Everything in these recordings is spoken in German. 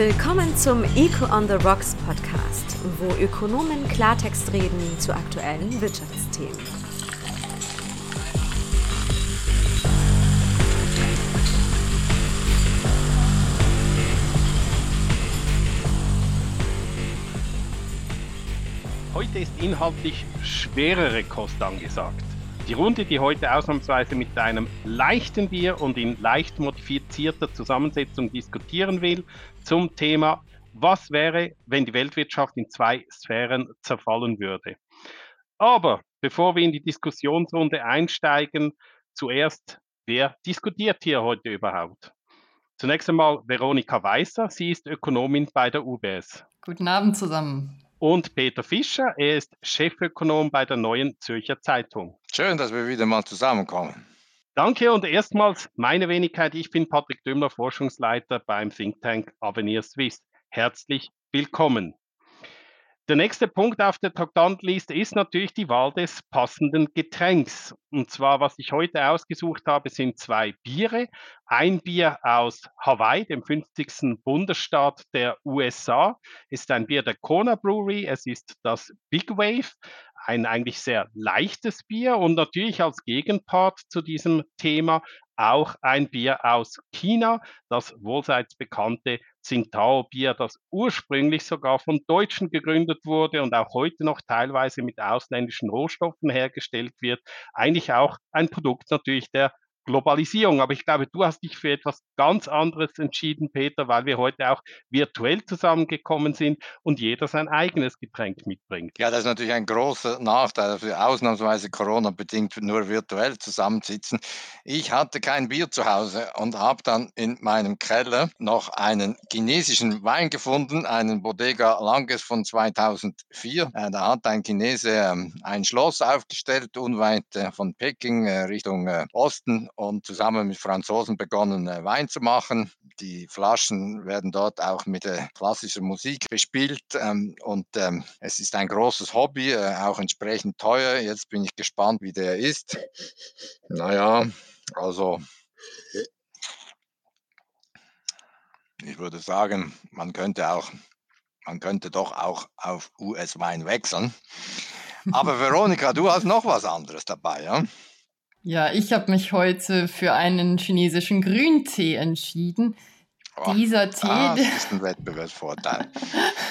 Willkommen zum Eco on the Rocks Podcast, wo Ökonomen Klartext reden zu aktuellen Wirtschaftsthemen. Heute ist inhaltlich schwerere Kost angesagt. Die Runde, die heute ausnahmsweise mit einem leichten Bier und in leicht modifizierter Zusammensetzung diskutieren will, zum Thema, was wäre, wenn die Weltwirtschaft in zwei Sphären zerfallen würde. Aber bevor wir in die Diskussionsrunde einsteigen, zuerst, wer diskutiert hier heute überhaupt? Zunächst einmal Veronika Weißer, sie ist Ökonomin bei der UBS. Guten Abend zusammen und Peter Fischer. Er ist Chefökonom bei der Neuen Zürcher Zeitung. Schön, dass wir wieder mal zusammenkommen. Danke und erstmals meine Wenigkeit. Ich bin Patrick Dümmler, Forschungsleiter beim Think Tank Avenir Swiss. Herzlich willkommen. Der nächste Punkt auf der Traktantenliste ist natürlich die Wahl des passenden Getränks. Und zwar, was ich heute ausgesucht habe, sind zwei Biere. Ein Bier aus Hawaii, dem 50. Bundesstaat der USA, ist ein Bier der Kona Brewery. Es ist das Big Wave, ein eigentlich sehr leichtes Bier und natürlich als Gegenpart zu diesem Thema auch ein Bier aus China, das wohlseits bekannte Tsingtao-Bier, das ursprünglich sogar von Deutschen gegründet wurde und auch heute noch teilweise mit ausländischen Rohstoffen hergestellt wird. Eigentlich auch ein Produkt natürlich der Globalisierung. Aber ich glaube, du hast dich für etwas ganz anderes entschieden, Peter, weil wir heute auch virtuell zusammengekommen sind und jeder sein eigenes Getränk mitbringt. Ja, das ist natürlich ein großer Nachteil, dass wir ausnahmsweise Corona-bedingt nur virtuell zusammensitzen. Ich hatte kein Bier zu Hause und habe dann in meinem Keller noch einen chinesischen Wein gefunden, einen Bodega Langes von 2004. Äh, da hat ein Chinese ähm, ein Schloss aufgestellt, unweit äh, von Peking äh, Richtung Osten und zusammen mit Franzosen begonnen, äh, Wein zu machen. Die Flaschen werden dort auch mit äh, klassischer Musik bespielt ähm, und ähm, es ist ein großes Hobby, äh, auch entsprechend teuer. Jetzt bin ich gespannt, wie der ist. Naja, also ich würde sagen, man könnte auch, man könnte doch auch auf US-Wein wechseln. Aber Veronika, du hast noch was anderes dabei, ja? Ja, ich habe mich heute für einen chinesischen Grüntee entschieden. Oh, dieser Tee. Ah, das ist ein Wettbewerbsvorteil.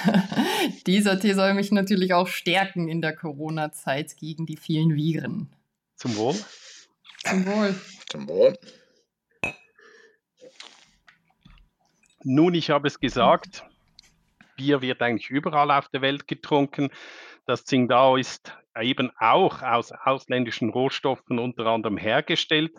dieser Tee soll mich natürlich auch stärken in der Corona-Zeit gegen die vielen Viren. Zum Wohl. Zum Wohl. Zum Wohl. Nun, ich habe es gesagt, Bier wird eigentlich überall auf der Welt getrunken. Das Tsingtao ist eben auch aus ausländischen Rohstoffen unter anderem hergestellt.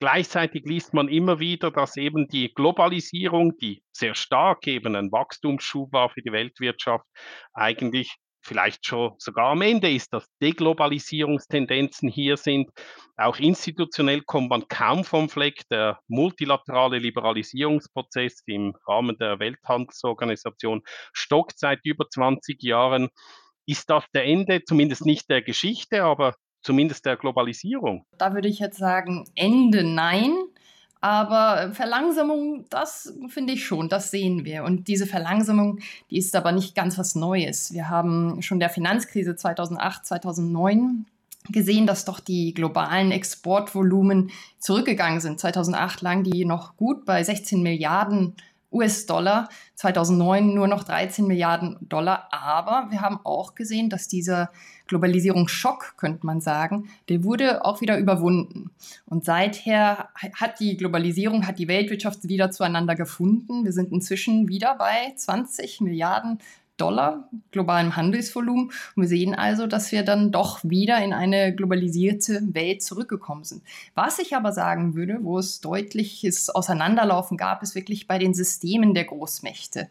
Gleichzeitig liest man immer wieder, dass eben die Globalisierung, die sehr stark eben ein Wachstumsschub war für die Weltwirtschaft, eigentlich vielleicht schon sogar am Ende ist, dass Deglobalisierungstendenzen hier sind. Auch institutionell kommt man kaum vom Fleck. Der multilaterale Liberalisierungsprozess im Rahmen der Welthandelsorganisation stockt seit über 20 Jahren. Ist das der Ende, zumindest nicht der Geschichte, aber zumindest der Globalisierung? Da würde ich jetzt sagen, Ende nein. Aber Verlangsamung, das finde ich schon, das sehen wir. Und diese Verlangsamung, die ist aber nicht ganz was Neues. Wir haben schon der Finanzkrise 2008, 2009 gesehen, dass doch die globalen Exportvolumen zurückgegangen sind. 2008 lagen die noch gut bei 16 Milliarden US-Dollar, 2009 nur noch 13 Milliarden Dollar. Aber wir haben auch gesehen, dass dieser Globalisierungsschock, könnte man sagen, der wurde auch wieder überwunden. Und seither hat die Globalisierung, hat die Weltwirtschaft wieder zueinander gefunden. Wir sind inzwischen wieder bei 20 Milliarden Dollar globalem Handelsvolumen. Und wir sehen also, dass wir dann doch wieder in eine globalisierte Welt zurückgekommen sind. Was ich aber sagen würde, wo es deutliches Auseinanderlaufen gab, ist wirklich bei den Systemen der Großmächte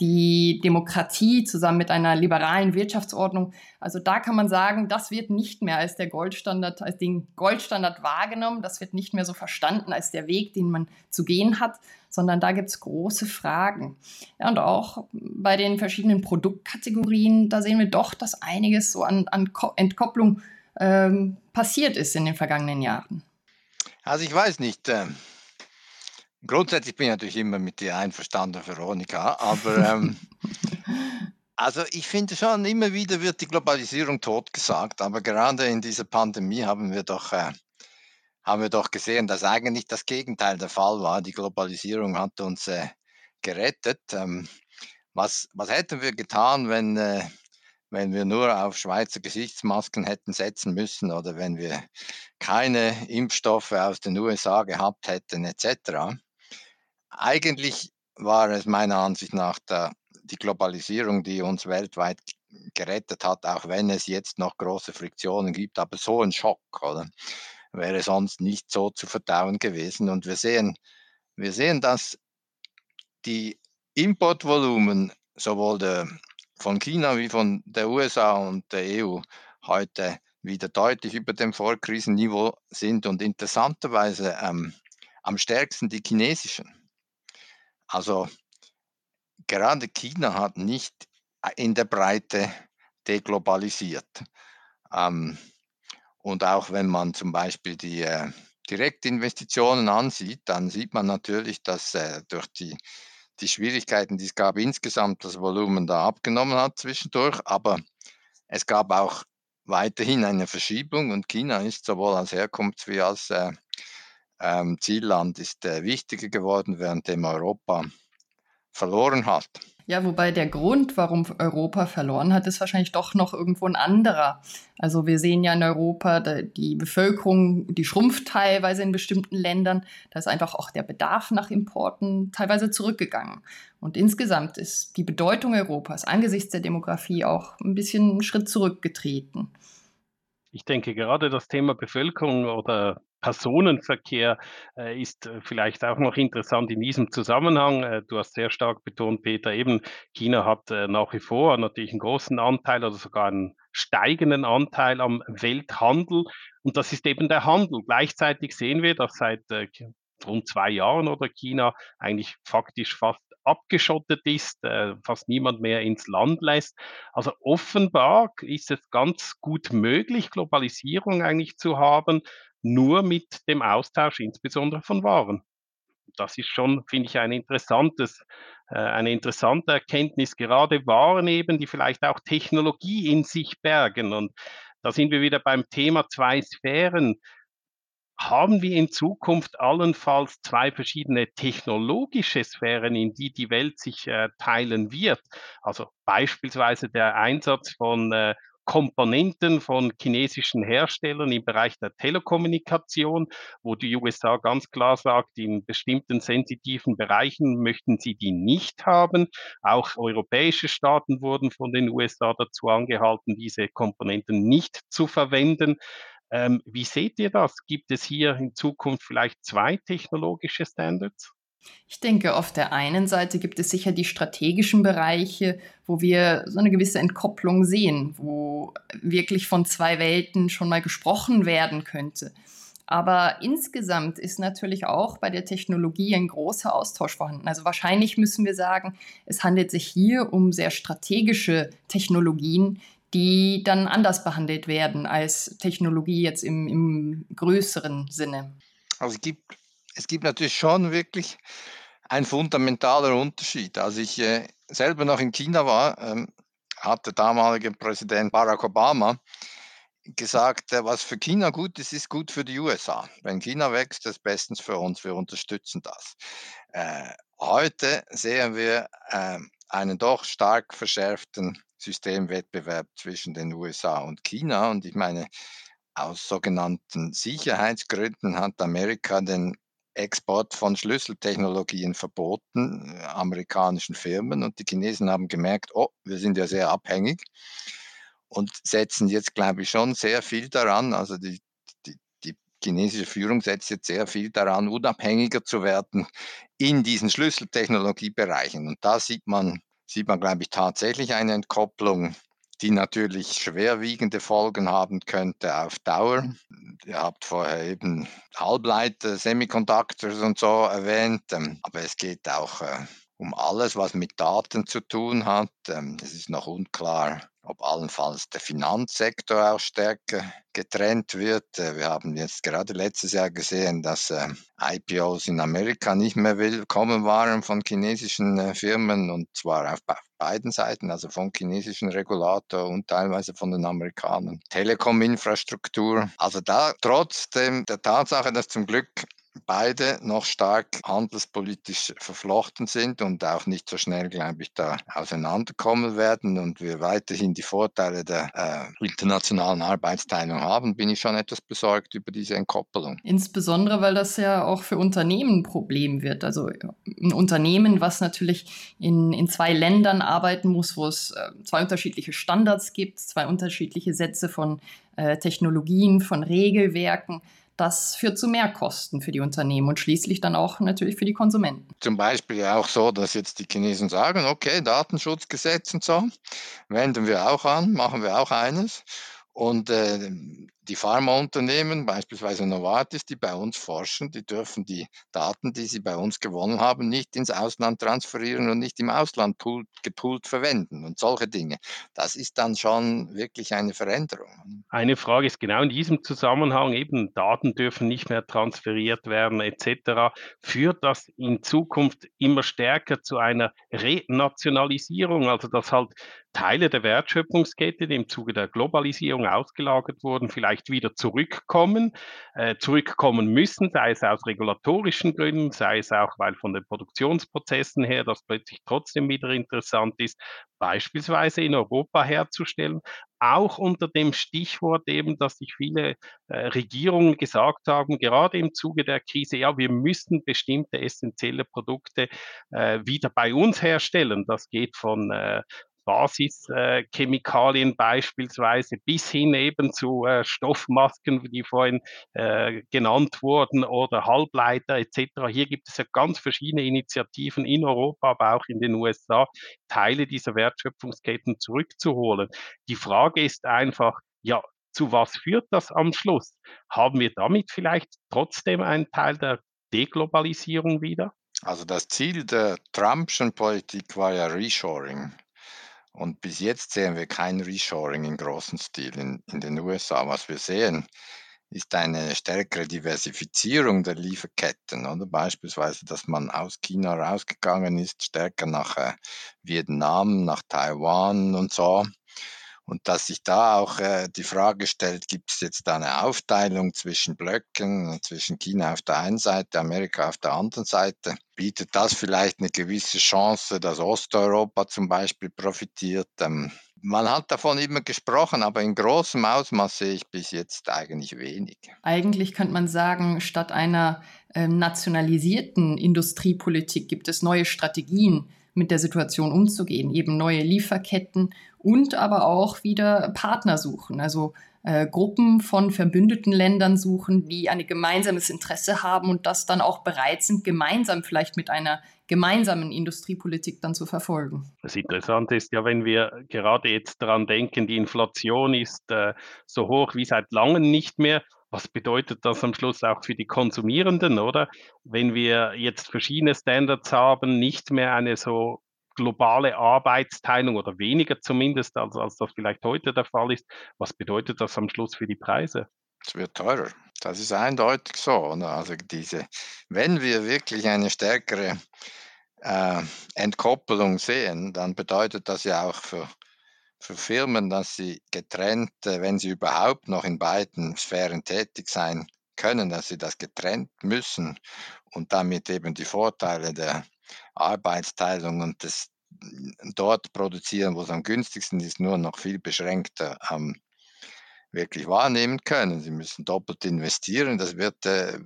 die Demokratie zusammen mit einer liberalen Wirtschaftsordnung. Also da kann man sagen, das wird nicht mehr als der Goldstandard, als den Goldstandard wahrgenommen. Das wird nicht mehr so verstanden als der Weg, den man zu gehen hat, sondern da gibt es große Fragen. Ja, und auch bei den verschiedenen Produktkategorien, da sehen wir doch, dass einiges so an, an Entkopplung ähm, passiert ist in den vergangenen Jahren. Also ich weiß nicht. Äh Grundsätzlich bin ich natürlich immer mit dir einverstanden, Veronika, aber ähm, also ich finde schon, immer wieder wird die Globalisierung totgesagt, aber gerade in dieser Pandemie haben wir doch, äh, haben wir doch gesehen, dass eigentlich das Gegenteil der Fall war. Die Globalisierung hat uns äh, gerettet. Ähm, was, was hätten wir getan, wenn, äh, wenn wir nur auf Schweizer Gesichtsmasken hätten setzen müssen oder wenn wir keine Impfstoffe aus den USA gehabt hätten etc.? Eigentlich war es meiner Ansicht nach der, die Globalisierung, die uns weltweit gerettet hat, auch wenn es jetzt noch große Friktionen gibt, aber so ein Schock, oder? Wäre sonst nicht so zu verdauen gewesen. Und wir sehen, wir sehen, dass die Importvolumen sowohl der, von China wie von der USA und der EU heute wieder deutlich über dem Vorkrisenniveau sind und interessanterweise ähm, am stärksten die chinesischen. Also gerade China hat nicht in der Breite deglobalisiert. Ähm, und auch wenn man zum Beispiel die äh, Direktinvestitionen ansieht, dann sieht man natürlich, dass äh, durch die, die Schwierigkeiten, die es gab, insgesamt das Volumen da abgenommen hat zwischendurch. Aber es gab auch weiterhin eine Verschiebung und China ist sowohl als Herkunfts- wie als äh, ähm, Zielland ist äh, wichtiger geworden, während dem Europa verloren hat. Ja, wobei der Grund, warum Europa verloren hat, ist wahrscheinlich doch noch irgendwo ein anderer. Also wir sehen ja in Europa, die Bevölkerung, die schrumpft teilweise in bestimmten Ländern. Da ist einfach auch der Bedarf nach Importen teilweise zurückgegangen. Und insgesamt ist die Bedeutung Europas angesichts der Demografie auch ein bisschen einen Schritt zurückgetreten. Ich denke, gerade das Thema Bevölkerung oder Personenverkehr äh, ist äh, vielleicht auch noch interessant in diesem Zusammenhang. Äh, du hast sehr stark betont, Peter, eben China hat äh, nach wie vor natürlich einen großen Anteil oder sogar einen steigenden Anteil am Welthandel. Und das ist eben der Handel. Gleichzeitig sehen wir, dass seit äh, rund zwei Jahren oder China eigentlich faktisch fast abgeschottet ist, äh, fast niemand mehr ins Land lässt. Also offenbar ist es ganz gut möglich, Globalisierung eigentlich zu haben, nur mit dem Austausch insbesondere von Waren. Das ist schon, finde ich, ein interessantes, äh, eine interessante Erkenntnis, gerade Waren eben, die vielleicht auch Technologie in sich bergen. Und da sind wir wieder beim Thema zwei Sphären haben wir in Zukunft allenfalls zwei verschiedene technologische Sphären, in die die Welt sich äh, teilen wird. Also beispielsweise der Einsatz von äh, Komponenten von chinesischen Herstellern im Bereich der Telekommunikation, wo die USA ganz klar sagt, in bestimmten sensitiven Bereichen möchten sie die nicht haben. Auch europäische Staaten wurden von den USA dazu angehalten, diese Komponenten nicht zu verwenden. Ähm, wie seht ihr das? Gibt es hier in Zukunft vielleicht zwei technologische Standards? Ich denke, auf der einen Seite gibt es sicher die strategischen Bereiche, wo wir so eine gewisse Entkopplung sehen, wo wirklich von zwei Welten schon mal gesprochen werden könnte. Aber insgesamt ist natürlich auch bei der Technologie ein großer Austausch vorhanden. Also wahrscheinlich müssen wir sagen, es handelt sich hier um sehr strategische Technologien, die dann anders behandelt werden als Technologie jetzt im, im größeren Sinne. Also es gibt, es gibt natürlich schon wirklich ein fundamentaler Unterschied. Als ich äh, selber noch in China war, ähm, hat der damalige Präsident Barack Obama gesagt, äh, was für China gut ist, ist gut für die USA. Wenn China wächst, ist bestens für uns, wir unterstützen das. Äh, heute sehen wir äh, einen doch stark verschärften Systemwettbewerb zwischen den USA und China. Und ich meine, aus sogenannten Sicherheitsgründen hat Amerika den Export von Schlüsseltechnologien verboten, äh, amerikanischen Firmen. Und die Chinesen haben gemerkt, oh, wir sind ja sehr abhängig und setzen jetzt, glaube ich, schon sehr viel daran. Also die, die, die chinesische Führung setzt jetzt sehr viel daran, unabhängiger zu werden in diesen Schlüsseltechnologiebereichen. Und da sieht man sieht man, glaube ich, tatsächlich eine Entkopplung, die natürlich schwerwiegende Folgen haben könnte auf Dauer. Ihr habt vorher eben Halbleiter, Semiconductors und so erwähnt, ähm, aber es geht auch äh, um alles, was mit Daten zu tun hat. Ähm, es ist noch unklar, ob allenfalls der Finanzsektor auch stärker getrennt wird. Äh, wir haben jetzt gerade letztes Jahr gesehen, dass äh, IPOs in Amerika nicht mehr willkommen waren von chinesischen äh, Firmen und zwar auf beiden Seiten, also vom chinesischen Regulator und teilweise von den Amerikanern. Telekom-Infrastruktur. Also da trotzdem der Tatsache, dass zum Glück beide noch stark handelspolitisch verflochten sind und auch nicht so schnell, glaube ich, da auseinanderkommen werden und wir weiterhin die Vorteile der äh, internationalen Arbeitsteilung haben, bin ich schon etwas besorgt über diese Entkoppelung. Insbesondere, weil das ja auch für Unternehmen ein Problem wird. Also ein Unternehmen, was natürlich in, in zwei Ländern arbeiten muss, wo es äh, zwei unterschiedliche Standards gibt, zwei unterschiedliche Sätze von äh, Technologien, von Regelwerken das führt zu Mehrkosten für die Unternehmen und schließlich dann auch natürlich für die Konsumenten. Zum Beispiel auch so, dass jetzt die Chinesen sagen, okay, Datenschutzgesetz und so, wenden wir auch an, machen wir auch eines. Und äh, die Pharmaunternehmen, beispielsweise Novartis, die bei uns forschen, die dürfen die Daten, die sie bei uns gewonnen haben, nicht ins Ausland transferieren und nicht im Ausland poolt, gepoolt verwenden und solche Dinge. Das ist dann schon wirklich eine Veränderung. Eine Frage ist genau in diesem Zusammenhang eben, Daten dürfen nicht mehr transferiert werden etc. Führt das in Zukunft immer stärker zu einer Renationalisierung, also dass halt Teile der Wertschöpfungskette, die im Zuge der Globalisierung ausgelagert wurden, vielleicht wieder zurückkommen, äh, zurückkommen müssen, sei es aus regulatorischen Gründen, sei es auch, weil von den Produktionsprozessen her das plötzlich trotzdem wieder interessant ist, beispielsweise in Europa herzustellen, auch unter dem Stichwort eben, dass sich viele äh, Regierungen gesagt haben, gerade im Zuge der Krise, ja, wir müssen bestimmte essentielle Produkte äh, wieder bei uns herstellen. Das geht von äh, Basischemikalien beispielsweise bis hin eben zu äh, Stoffmasken, die vorhin äh, genannt wurden, oder Halbleiter etc. Hier gibt es ja ganz verschiedene Initiativen in Europa, aber auch in den USA, Teile dieser Wertschöpfungsketten zurückzuholen. Die Frage ist einfach, ja, zu was führt das am Schluss? Haben wir damit vielleicht trotzdem einen Teil der Deglobalisierung wieder? Also das Ziel der Trumpschen Politik war ja Reshoring. Und bis jetzt sehen wir kein Reshoring in großem Stil in, in den USA. Was wir sehen, ist eine stärkere Diversifizierung der Lieferketten. Oder beispielsweise, dass man aus China rausgegangen ist, stärker nach äh, Vietnam, nach Taiwan und so. Und dass sich da auch äh, die Frage stellt, gibt es jetzt da eine Aufteilung zwischen Blöcken, zwischen China auf der einen Seite, Amerika auf der anderen Seite? Bietet das vielleicht eine gewisse Chance, dass Osteuropa zum Beispiel profitiert? Ähm, man hat davon immer gesprochen, aber in großem Ausmaß sehe ich bis jetzt eigentlich wenig. Eigentlich könnte man sagen, statt einer äh, nationalisierten Industriepolitik gibt es neue Strategien, mit der Situation umzugehen, eben neue Lieferketten und aber auch wieder Partner suchen, also äh, Gruppen von verbündeten Ländern suchen, die ein gemeinsames Interesse haben und das dann auch bereit sind, gemeinsam vielleicht mit einer gemeinsamen Industriepolitik dann zu verfolgen. Das Interessante ist ja, wenn wir gerade jetzt daran denken, die Inflation ist äh, so hoch wie seit langem nicht mehr, was bedeutet das am Schluss auch für die Konsumierenden, oder? Wenn wir jetzt verschiedene Standards haben, nicht mehr eine so globale Arbeitsteilung oder weniger zumindest, als, als das vielleicht heute der Fall ist, was bedeutet das am Schluss für die Preise? Es wird teurer. Das ist eindeutig so. Also diese, wenn wir wirklich eine stärkere äh, Entkoppelung sehen, dann bedeutet das ja auch für für Firmen, dass sie getrennt, äh, wenn sie überhaupt noch in beiden Sphären tätig sein können, dass sie das getrennt müssen und damit eben die Vorteile der Arbeitsteilung und des dort produzieren, wo es am günstigsten ist, nur noch viel beschränkter ähm, wirklich wahrnehmen können. Sie müssen doppelt investieren, das wird äh,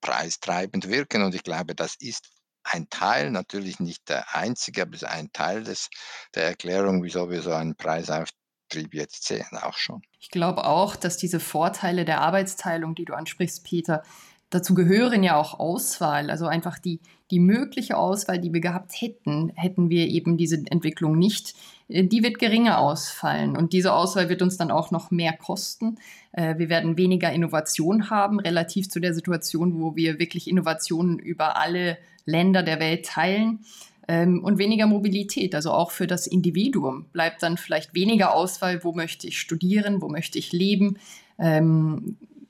preistreibend wirken und ich glaube, das ist ein Teil, natürlich nicht der einzige, aber es ist ein Teil des, der Erklärung, wieso wir so einen Preisauftrieb jetzt sehen, auch schon. Ich glaube auch, dass diese Vorteile der Arbeitsteilung, die du ansprichst, Peter, dazu gehören ja auch Auswahl, also einfach die, die mögliche Auswahl, die wir gehabt hätten, hätten wir eben diese Entwicklung nicht, äh, die wird geringer ausfallen. Und diese Auswahl wird uns dann auch noch mehr kosten. Äh, wir werden weniger Innovation haben, relativ zu der Situation, wo wir wirklich Innovationen über alle Länder der Welt teilen. ähm, und weniger Mobilität. Also auch für das Individuum bleibt dann vielleicht weniger Auswahl, wo möchte ich studieren, wo möchte ich leben.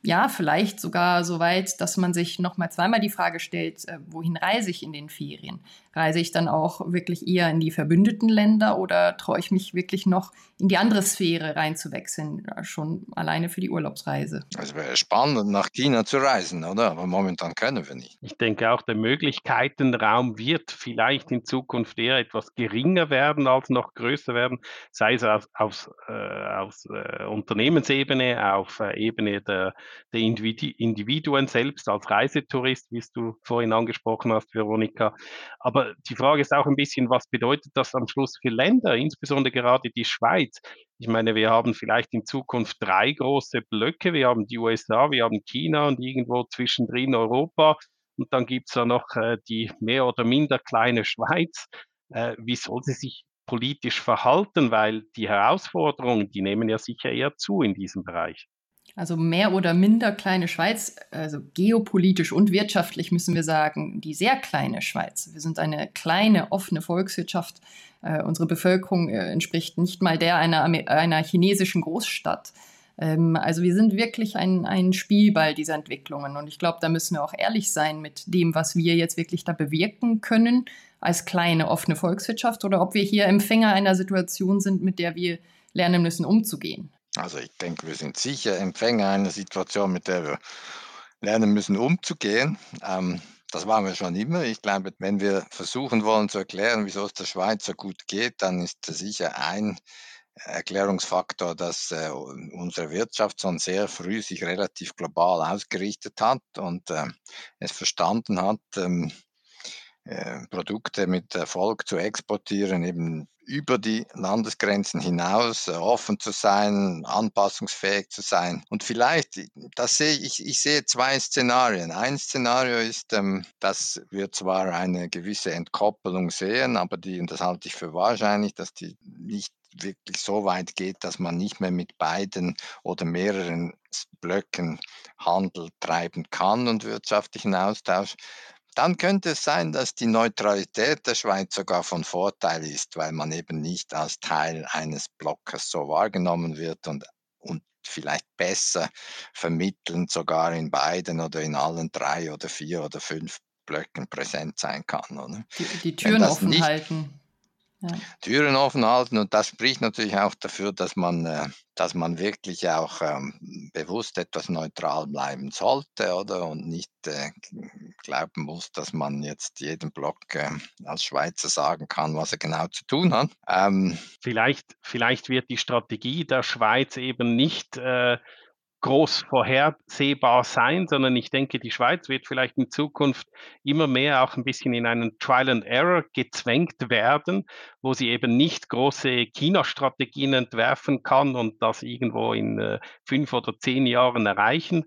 Ja, vielleicht sogar so weit, dass man sich noch mal zweimal die Frage stellt, äh, wohin reise ich in den Ferien? Reise ich dann auch wirklich eher in die verbündeten Länder oder traue ich mich wirklich noch in die andere Sphäre reinzuwechseln, schon alleine für die Urlaubsreise? Es wäre spannend, nach China zu reisen, oder? Aber momentan können wir nicht. Ich denke auch, der Möglichkeitenraum wird vielleicht in Zukunft eher etwas geringer werden als noch größer werden, sei es auf, auf, äh, auf äh, Unternehmensebene, auf äh, Ebene der, der Individuen selbst als Reisetourist, wie du vorhin angesprochen hast, Veronika. Aber die Frage ist auch ein bisschen, was bedeutet das am Schluss für Länder, insbesondere gerade die Schweiz? Ich meine, wir haben vielleicht in Zukunft drei große Blöcke. Wir haben die USA, wir haben China und irgendwo zwischendrin Europa. Und dann gibt es ja noch äh, die mehr oder minder kleine Schweiz. Äh, wie soll sie sich politisch verhalten? Weil die Herausforderungen, die nehmen ja sicher eher zu in diesem Bereich. Also mehr oder minder kleine Schweiz, also geopolitisch und wirtschaftlich müssen wir sagen, die sehr kleine Schweiz. Wir sind eine kleine, offene Volkswirtschaft. Äh, unsere Bevölkerung äh, entspricht nicht mal der einer, einer chinesischen Großstadt. Ähm, also wir sind wirklich ein, ein Spielball dieser Entwicklungen. Und ich glaube, da müssen wir auch ehrlich sein mit dem, was wir jetzt wirklich da bewirken können als kleine, offene Volkswirtschaft oder ob wir hier Empfänger einer Situation sind, mit der wir lernen müssen, umzugehen. Also ich denke, wir sind sicher Empfänger einer Situation, mit der wir lernen müssen, umzugehen. Ähm, das waren wir schon immer. Ich glaube, wenn wir versuchen wollen zu erklären, wieso es der Schweiz so gut geht, dann ist sicher ein Erklärungsfaktor, dass äh, unsere Wirtschaft schon sehr früh sich relativ global ausgerichtet hat und äh, es verstanden hat, ähm, äh, Produkte mit Erfolg zu exportieren, eben über die Landesgrenzen hinaus äh, offen zu sein, anpassungsfähig zu sein. Und vielleicht, das sehe ich, ich sehe zwei Szenarien. Ein Szenario ist, ähm, dass wir zwar eine gewisse Entkoppelung sehen, aber die, und das halte ich für wahrscheinlich, dass die nicht wirklich so weit geht, dass man nicht mehr mit beiden oder mehreren Blöcken Handel treiben kann und wirtschaftlichen Austausch, dann könnte es sein, dass die Neutralität der Schweiz sogar von Vorteil ist, weil man eben nicht als Teil eines Blockes so wahrgenommen wird und, und vielleicht besser vermittelnd sogar in beiden oder in allen drei oder vier oder fünf Blöcken präsent sein kann. Oder? Die, die Türen offen nicht, halten ja. Türen offen halten und das spricht natürlich auch dafür, dass man, äh, dass man wirklich auch ähm, bewusst etwas neutral bleiben sollte, oder? Und nicht äh, glauben muss, dass man jetzt jedem Block äh, als Schweizer sagen kann, was er genau zu tun hat. Ähm, vielleicht, vielleicht wird die Strategie der Schweiz eben nicht äh, groß vorhersehbar sein, sondern ich denke, die Schweiz wird vielleicht in Zukunft immer mehr auch ein bisschen in einen Trial and Error gezwängt werden, wo sie eben nicht große China-Strategien entwerfen kann und das irgendwo in äh, fünf oder zehn Jahren erreichen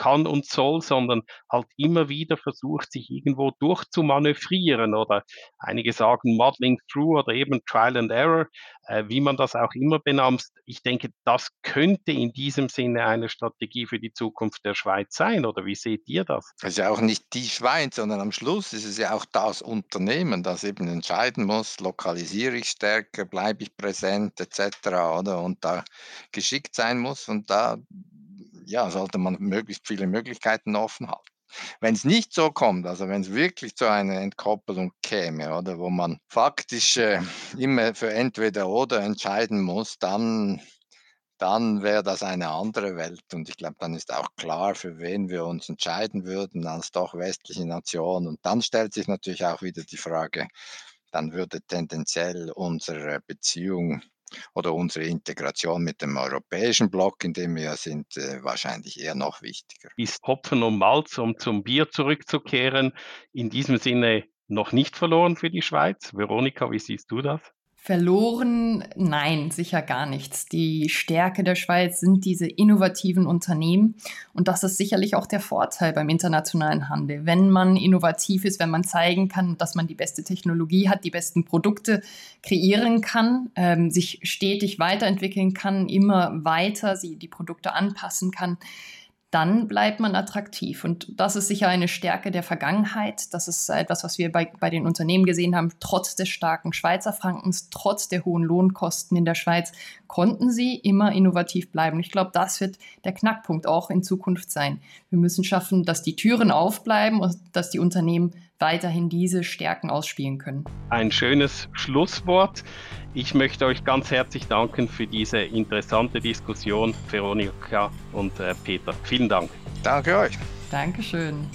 kann und soll, sondern halt immer wieder versucht, sich irgendwo durchzumanövrieren oder einige sagen Modeling Through oder eben Trial and Error, äh, wie man das auch immer benammt. Ich denke, das könnte in diesem Sinne eine Strategie für die Zukunft der Schweiz sein, oder wie seht ihr das? Es ist ja auch nicht die Schweiz, sondern am Schluss ist es ja auch das Unternehmen, das eben entscheiden muss, lokalisiere ich stärker, bleibe ich präsent etc. Oder? Und da geschickt sein muss und da ja, sollte man möglichst viele Möglichkeiten offen halten. Wenn es nicht so kommt, also wenn es wirklich zu einer Entkoppelung käme, oder wo man faktisch äh, immer für entweder oder entscheiden muss, dann, dann wäre das eine andere Welt. Und ich glaube, dann ist auch klar, für wen wir uns entscheiden würden als doch westliche Nation. Und dann stellt sich natürlich auch wieder die Frage, dann würde tendenziell unsere Beziehung oder unsere Integration mit dem europäischen Block, in dem wir sind, äh, wahrscheinlich eher noch wichtiger. Ist Hopfen und Malz, um zum Bier zurückzukehren, in diesem Sinne noch nicht verloren für die Schweiz? Veronika, wie siehst du das? Verloren? Nein, sicher gar nichts. Die Stärke der Schweiz sind diese innovativen Unternehmen und das ist sicherlich auch der Vorteil beim internationalen Handel. Wenn man innovativ ist, wenn man zeigen kann, dass man die beste Technologie hat, die besten Produkte kreieren kann, ähm, sich stetig weiterentwickeln kann, immer weiter sie die Produkte anpassen kann, dann bleibt man attraktiv. Und das ist sicher eine Stärke der Vergangenheit. Das ist etwas, was wir bei, bei den Unternehmen gesehen haben. Trotz des starken Schweizer Frankens, trotz der hohen Lohnkosten in der Schweiz, konnten sie immer innovativ bleiben. Ich glaube, das wird der Knackpunkt auch in Zukunft sein. Wir müssen schaffen, dass die Türen aufbleiben und dass die Unternehmen weiterhin diese Stärken ausspielen können. Ein schönes Schlusswort. Ich möchte euch ganz herzlich danken für diese interessante Diskussion, Veronika und äh, Peter. Vielen Dank. Danke euch. Dankeschön.